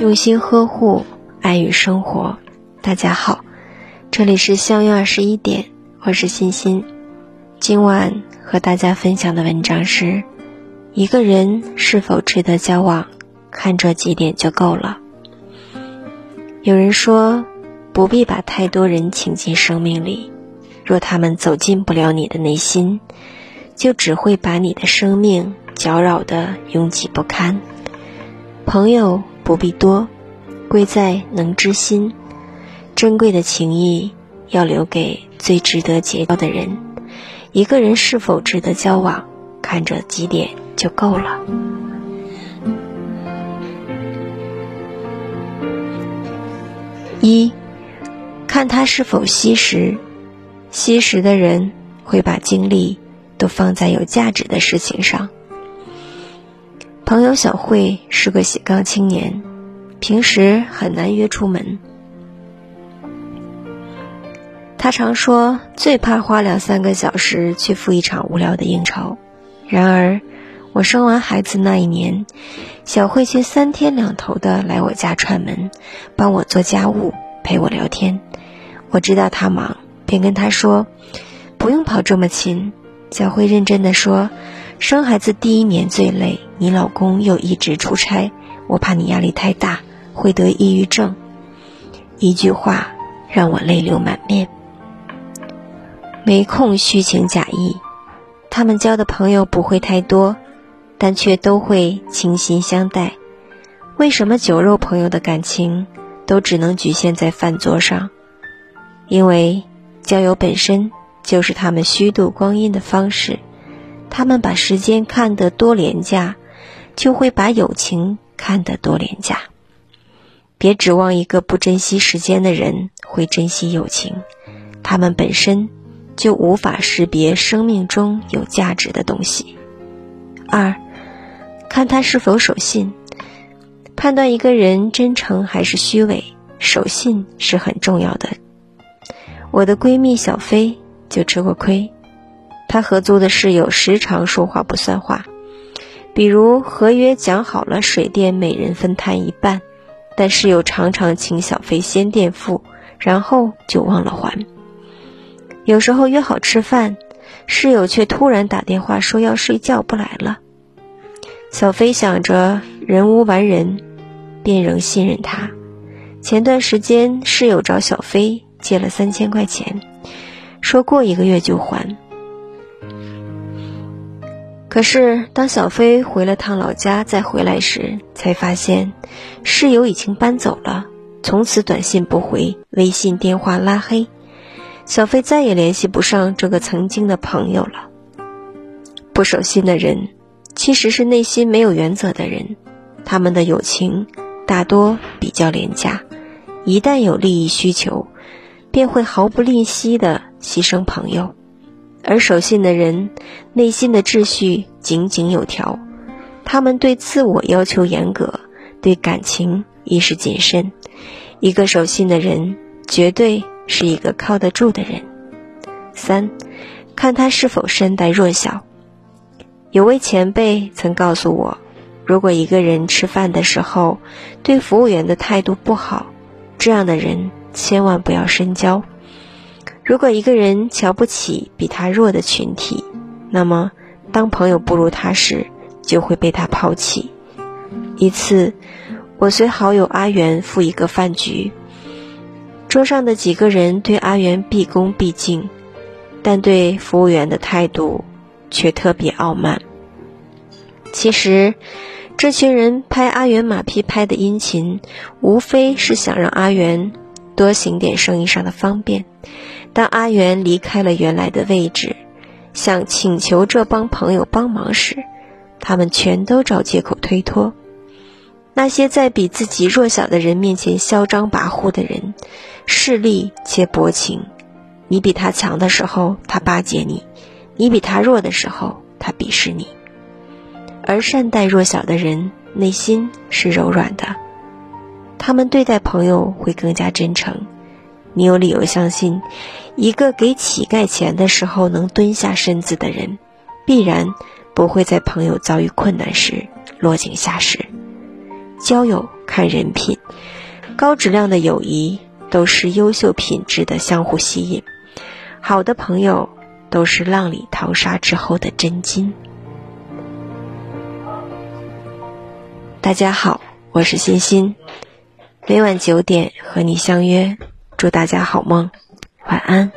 用心呵护，爱与生活。大家好，这里是相约二十一点，我是欣欣。今晚和大家分享的文章是：一个人是否值得交往，看这几点就够了。有人说，不必把太多人请进生命里，若他们走进不了你的内心，就只会把你的生命搅扰得拥挤不堪。朋友。不必多，贵在能知心。珍贵的情谊要留给最值得结交的人。一个人是否值得交往，看这几点就够了。一，看他是否惜时。惜时的人会把精力都放在有价值的事情上。朋友小慧是个斜杠青年，平时很难约出门。他常说最怕花两三个小时去赴一场无聊的应酬。然而，我生完孩子那一年，小慧却三天两头的来我家串门，帮我做家务，陪我聊天。我知道他忙，便跟他说：“不用跑这么勤。”小慧认真的说。生孩子第一年最累，你老公又一直出差，我怕你压力太大会得抑郁症。一句话让我泪流满面。没空虚情假意，他们交的朋友不会太多，但却都会倾心相待。为什么酒肉朋友的感情都只能局限在饭桌上？因为交友本身就是他们虚度光阴的方式。他们把时间看得多廉价，就会把友情看得多廉价。别指望一个不珍惜时间的人会珍惜友情，他们本身就无法识别生命中有价值的东西。二，看他是否守信。判断一个人真诚还是虚伪，守信是很重要的。我的闺蜜小飞就吃过亏。他合租的室友时常说话不算话，比如合约讲好了水电每人分摊一半，但室友常常请小飞先垫付，然后就忘了还。有时候约好吃饭，室友却突然打电话说要睡觉不来了。小飞想着人无完人，便仍信任他。前段时间室友找小飞借了三千块钱，说过一个月就还。可是，当小飞回了趟老家再回来时，才发现室友已经搬走了，从此短信不回，微信电话拉黑，小飞再也联系不上这个曾经的朋友了。不守信的人，其实是内心没有原则的人，他们的友情大多比较廉价，一旦有利益需求，便会毫不吝惜地牺牲朋友。而守信的人，内心的秩序井井有条，他们对自我要求严格，对感情亦是谨慎。一个守信的人，绝对是一个靠得住的人。三，看他是否善待弱小。有位前辈曾告诉我，如果一个人吃饭的时候对服务员的态度不好，这样的人千万不要深交。如果一个人瞧不起比他弱的群体，那么当朋友不如他时，就会被他抛弃。一次，我随好友阿元赴一个饭局，桌上的几个人对阿元毕恭毕敬，但对服务员的态度却特别傲慢。其实，这群人拍阿元马屁拍的殷勤，无非是想让阿元多行点生意上的方便。当阿元离开了原来的位置，想请求这帮朋友帮忙时，他们全都找借口推脱。那些在比自己弱小的人面前嚣张跋扈的人，势利且薄情。你比他强的时候，他巴结你；你比他弱的时候，他鄙视你。而善待弱小的人，内心是柔软的，他们对待朋友会更加真诚。你有理由相信，一个给乞丐钱的时候能蹲下身子的人，必然不会在朋友遭遇困难时落井下石。交友看人品。高质量的友谊都是优秀品质的相互吸引，好的朋友都是浪里淘沙之后的真金。大家好，我是欣欣，每晚九点和你相约，祝大家好梦，晚安。